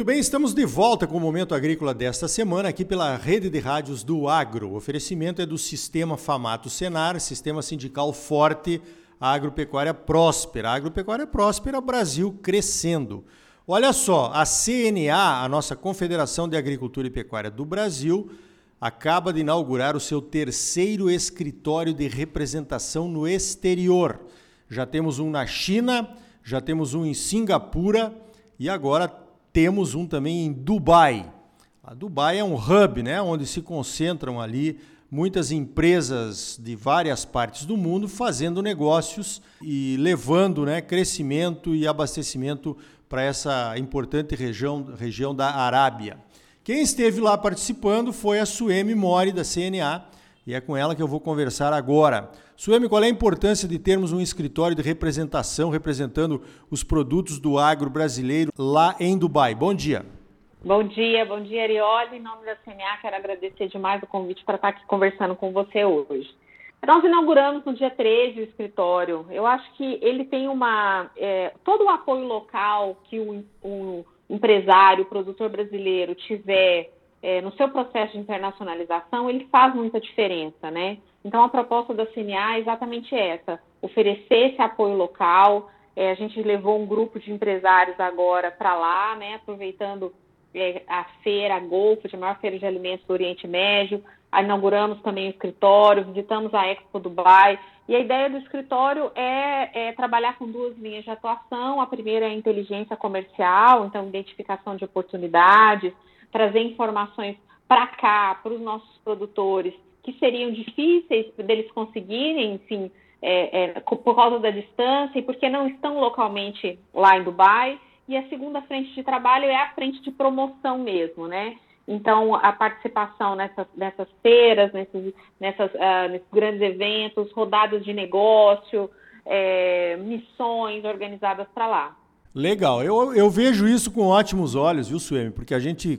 Muito bem, estamos de volta com o Momento Agrícola desta semana, aqui pela rede de rádios do Agro. O oferecimento é do Sistema Famato Senar, Sistema Sindical Forte, Agropecuária Próspera. Agropecuária Próspera, Brasil crescendo. Olha só, a CNA, a nossa Confederação de Agricultura e Pecuária do Brasil, acaba de inaugurar o seu terceiro escritório de representação no exterior. Já temos um na China, já temos um em Singapura e agora temos um também em Dubai. A Dubai é um hub, né, onde se concentram ali muitas empresas de várias partes do mundo fazendo negócios e levando né, crescimento e abastecimento para essa importante região, região da Arábia. Quem esteve lá participando foi a Suemi Mori, da CNA, e é com ela que eu vou conversar agora. Suemi, qual é a importância de termos um escritório de representação representando os produtos do agro brasileiro lá em Dubai? Bom dia. Bom dia, bom dia, Arioli. Em nome da CNA, quero agradecer demais o convite para estar aqui conversando com você hoje. Nós inauguramos no dia 13 o escritório. Eu acho que ele tem uma. É, todo o apoio local que o, o empresário, o produtor brasileiro tiver é, no seu processo de internacionalização, ele faz muita diferença, né? Então, a proposta da CNA é exatamente essa: oferecer esse apoio local. É, a gente levou um grupo de empresários agora para lá, né? Aproveitando é, a feira a Golfo, a maior feira de alimentos do Oriente Médio. Inauguramos também o escritório, visitamos a Expo Dubai. E a ideia do escritório é, é, trabalhar com duas linhas de atuação. A primeira é a inteligência comercial, então identificação de oportunidades, trazer informações para cá, para os nossos produtores, que seriam difíceis deles conseguirem, enfim, é, é, por causa da distância e porque não estão localmente lá em Dubai. E a segunda frente de trabalho é a frente de promoção mesmo, né? Então, a participação nessas, nessas feiras, nesses, nessas, uh, nesses grandes eventos, rodadas de negócio, é, missões organizadas para lá. Legal, eu, eu vejo isso com ótimos olhos, viu, Suemi? Porque a gente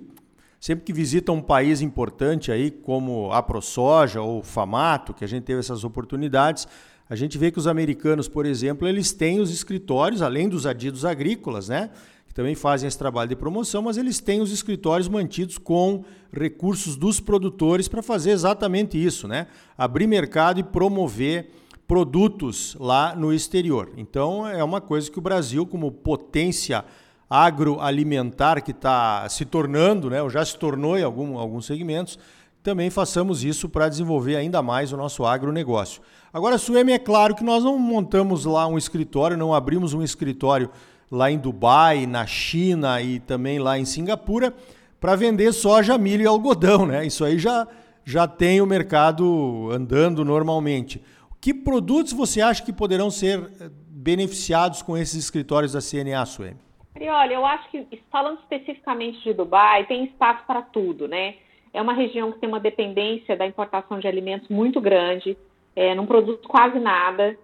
sempre que visita um país importante aí, como a ProSoja ou Famato, que a gente teve essas oportunidades, a gente vê que os americanos, por exemplo, eles têm os escritórios, além dos adidos agrícolas, né? Que também fazem esse trabalho de promoção, mas eles têm os escritórios mantidos com recursos dos produtores para fazer exatamente isso, né? Abrir mercado e promover produtos lá no exterior. Então é uma coisa que o Brasil, como potência agroalimentar que está se tornando, né, ou já se tornou em algum, alguns segmentos, também façamos isso para desenvolver ainda mais o nosso agronegócio. Agora, Suemi, é claro que nós não montamos lá um escritório, não abrimos um escritório lá em Dubai, na China e também lá em Singapura para vender soja, milho e algodão, né? Isso aí já, já tem o mercado andando normalmente. Que produtos você acha que poderão ser eh, beneficiados com esses escritórios da CNA, Suemi? E olha, eu acho que, falando especificamente de Dubai, tem espaço para tudo, né? É uma região que tem uma dependência da importação de alimentos muito grande, é, não produz quase nada.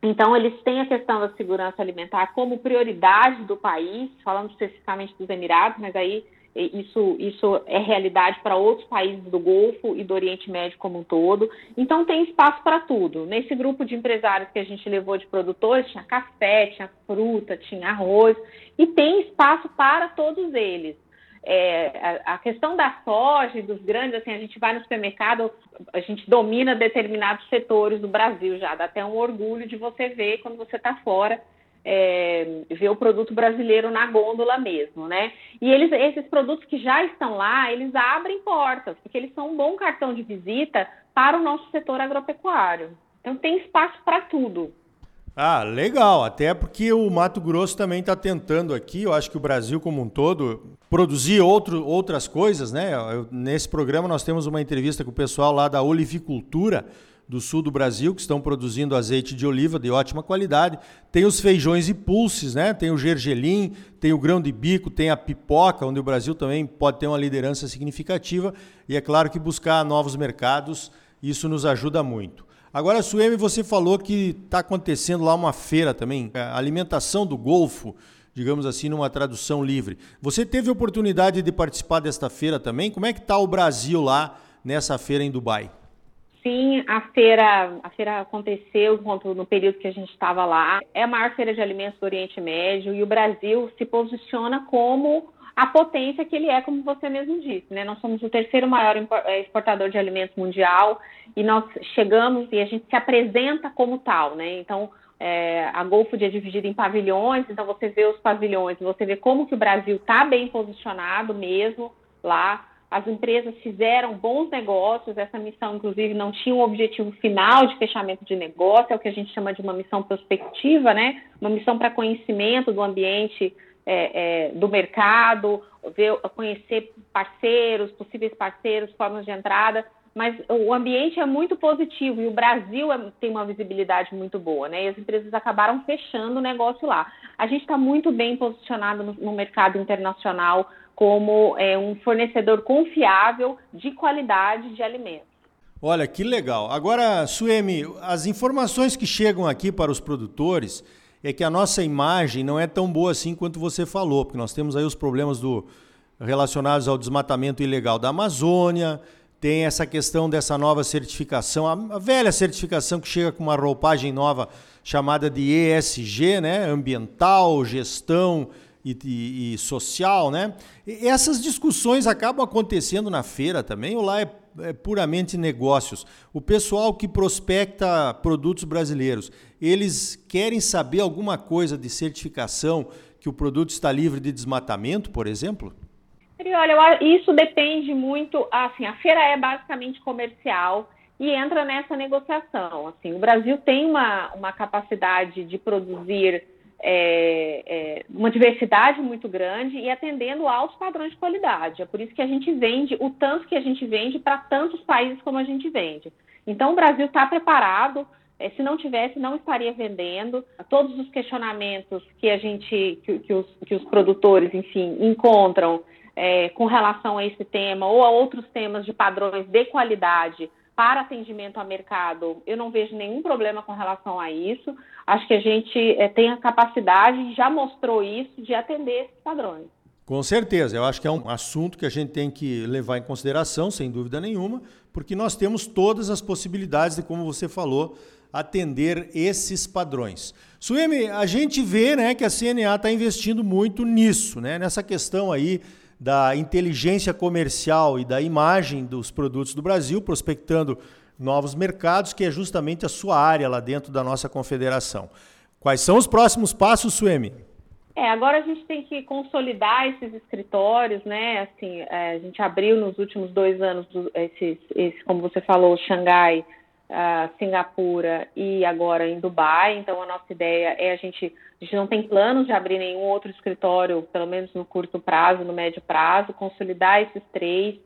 Então, eles têm a questão da segurança alimentar como prioridade do país, falando especificamente dos Emirados, mas aí isso, isso é realidade para outros países do Golfo e do Oriente Médio como um todo. Então, tem espaço para tudo. Nesse grupo de empresários que a gente levou de produtores, tinha café, tinha fruta, tinha arroz, e tem espaço para todos eles. É, a, a, questão da soja e dos grandes, assim, a gente vai no supermercado, a gente domina determinados setores do Brasil já, dá até um orgulho de você ver quando você está fora é, ver o produto brasileiro na gôndola mesmo, né? E eles, esses produtos que já estão lá, eles abrem portas, porque eles são um bom cartão de visita para o nosso setor agropecuário. Então tem espaço para tudo. Ah, legal. Até porque o Mato Grosso também está tentando aqui, eu acho que o Brasil como um todo, produzir outro, outras coisas, né? Eu, nesse programa nós temos uma entrevista com o pessoal lá da olivicultura, do sul do Brasil que estão produzindo azeite de oliva de ótima qualidade. Tem os feijões e pulses, né? Tem o gergelim, tem o grão de bico, tem a pipoca, onde o Brasil também pode ter uma liderança significativa. E é claro que buscar novos mercados, isso nos ajuda muito. Agora, Suemi, você falou que está acontecendo lá uma feira também, a alimentação do Golfo, digamos assim, numa tradução livre. Você teve oportunidade de participar desta feira também? Como é que está o Brasil lá nessa feira em Dubai? Sim, a feira, a feira aconteceu no período que a gente estava lá. É a maior feira de alimentos do Oriente Médio e o Brasil se posiciona como a potência que ele é, como você mesmo disse. Né? Nós somos o terceiro maior eh, exportador de alimentos mundial e nós chegamos e a gente se apresenta como tal. Né? Então, é, a Golfood é dividida em pavilhões, então você vê os pavilhões, você vê como que o Brasil está bem posicionado mesmo lá. As empresas fizeram bons negócios, essa missão, inclusive, não tinha um objetivo final de fechamento de negócio, é o que a gente chama de uma missão prospectiva, né? Uma missão para conhecimento do ambiente é, é, do mercado, ver, conhecer parceiros, possíveis parceiros, formas de entrada, mas o ambiente é muito positivo e o Brasil é, tem uma visibilidade muito boa, né? E as empresas acabaram fechando o negócio lá. A gente está muito bem posicionado no, no mercado internacional como é, um fornecedor confiável de qualidade de alimentos. Olha, que legal. Agora, Suemi, as informações que chegam aqui para os produtores é que a nossa imagem não é tão boa assim quanto você falou, porque nós temos aí os problemas do, relacionados ao desmatamento ilegal da Amazônia, tem essa questão dessa nova certificação, a, velha certificação que chega com uma roupagem nova chamada de ESG, né? Ambiental, gestão e, e, e, social, né? E essas discussões acabam acontecendo na feira também, ou lá é, é, puramente negócios? O pessoal que prospecta produtos brasileiros, eles querem saber alguma coisa de certificação que o produto está livre de desmatamento, por exemplo? Olha, isso depende muito, assim, a feira é basicamente comercial e entra nessa negociação. Assim, o Brasil tem uma, uma capacidade de produzir é, é, uma diversidade muito grande e atendendo altos padrões de qualidade. É por isso que a gente vende o tanto que a gente vende para tantos países como a gente vende. Então, o Brasil está preparado. É, se não tivesse, não estaria vendendo. Todos os questionamentos que a gente, que, que, os, que os produtores, enfim, encontram é, com relação a esse tema ou a outros temas de padrões de qualidade para atendimento a mercado, eu não vejo nenhum problema com relação a isso. Acho que a gente é, tem a capacidade, já mostrou isso, de atender esses padrões. Com certeza, eu acho que é um assunto que a gente tem que levar em consideração, sem dúvida nenhuma, porque nós temos todas as possibilidades de, como você falou, atender esses padrões. Suemi, a gente vê né, que a CNA está investindo muito nisso, né, nessa questão aí da inteligência comercial e da imagem dos produtos do Brasil, prospectando novos mercados, que é justamente a sua área lá dentro da nossa confederação. Quais são os próximos passos, Suemi? É, agora a gente tem que consolidar esses escritórios, né? Assim, é, a gente abriu nos últimos dois anos esses, esse, como você falou, Xangai, Singapura e agora em Dubai. Então, a nossa ideia é a gente, a gente não tem planos de abrir nenhum outro escritório, pelo menos no curto prazo, no médio prazo, consolidar esses três.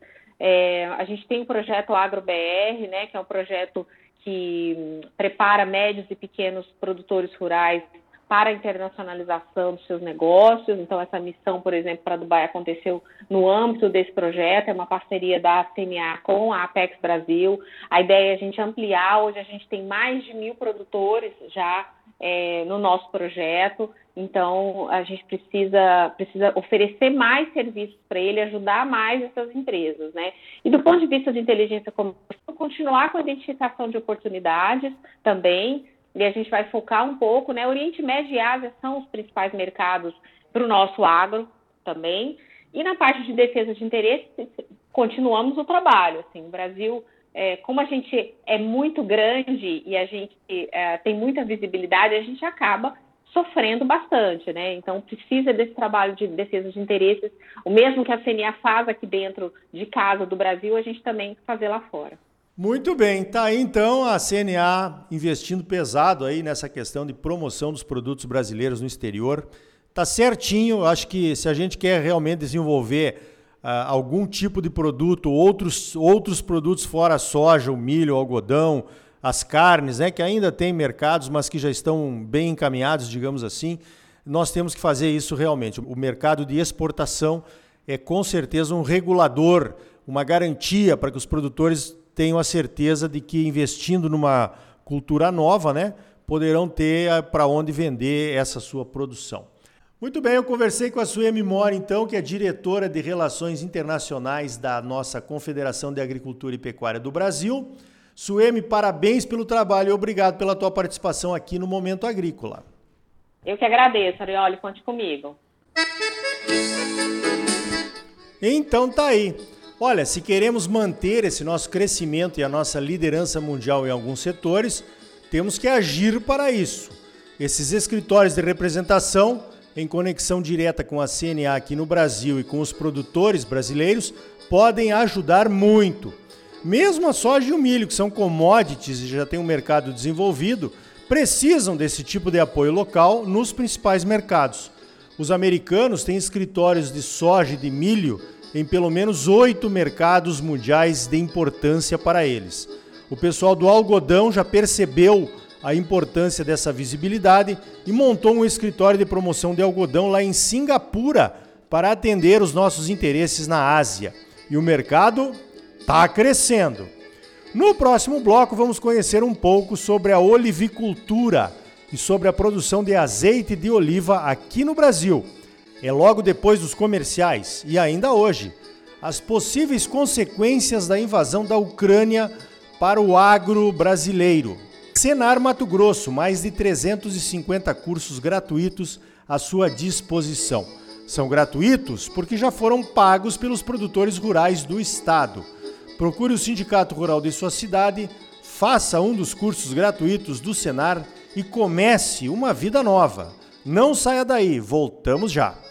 É, a gente tem o projeto AgroBR, né, que é um projeto que hum, prepara médios e pequenos produtores rurais para a internacionalização dos seus negócios. Então, essa missão, por exemplo, para Dubai aconteceu no âmbito desse projeto, é uma parceria da CMA com a Apex Brasil. A ideia é a gente ampliar, hoje a gente tem mais de mil produtores já é, no nosso projeto, então a gente precisa, precisa oferecer mais serviços para ele, ajudar mais essas empresas, né? E do ponto de vista de inteligência comercial, continuar com a identificação de oportunidades também, e a gente vai focar um pouco, né? Oriente Médio e Ásia são os principais mercados para o nosso agro também. E na parte de defesa de interesse, continuamos o trabalho. Assim, o Brasil, é, como a gente é muito grande e a gente é, tem muita visibilidade, a gente acaba sofrendo bastante, né? Então precisa desse trabalho de defesa de interesses, o mesmo que a CNA faz aqui dentro de casa do Brasil, a gente também fazer lá fora. Muito bem, tá aí então a CNA investindo pesado aí nessa questão de promoção dos produtos brasileiros no exterior. Tá certinho, acho que se a gente quer realmente desenvolver uh, algum tipo de produto, outros, outros produtos fora a soja, o milho, o algodão, as carnes, né, que ainda tem mercados, mas que já estão bem encaminhados, digamos assim, nós temos que fazer isso realmente. O mercado de exportação é com certeza um regulador, uma garantia para que os produtores tenho a certeza de que investindo numa cultura nova, né, poderão ter eh, para onde vender essa sua produção. Muito bem, eu conversei com a Suemi Mori, então, que é diretora de Relações Internacionais da nossa Confederação de Agricultura e Pecuária do Brasil. Suemi, parabéns pelo trabalho e obrigado pela tua participação aqui no Momento Agrícola. Eu que agradeço, Arioli, conte comigo. Então tá aí. Olha, se queremos manter esse nosso crescimento e a nossa liderança mundial em alguns setores, temos que agir para isso. Esses escritórios de representação, em conexão direta com a CNA aqui no Brasil e com os produtores brasileiros, podem ajudar muito. Mesmo a soja e o milho, que são commodities e já têm um mercado desenvolvido, precisam desse tipo de apoio local nos principais mercados. Os americanos têm escritórios de soja e de milho em pelo menos oito mercados mundiais de importância para eles. O pessoal do algodão já percebeu a importância dessa visibilidade e montou um escritório de promoção de algodão lá em Singapura para atender os nossos interesses na Ásia. E o mercado está crescendo. No próximo bloco, vamos conhecer um pouco sobre a olivicultura e sobre a produção de azeite de oliva aqui no Brasil é logo depois dos comerciais e ainda hoje as possíveis consequências da invasão da Ucrânia para o agro brasileiro. Senar Mato Grosso, mais de 350 cursos gratuitos à sua disposição. São gratuitos porque já foram pagos pelos produtores rurais do estado. Procure o sindicato rural de sua cidade, faça um dos cursos gratuitos do Senar e comece uma vida nova. Não saia daí, voltamos já.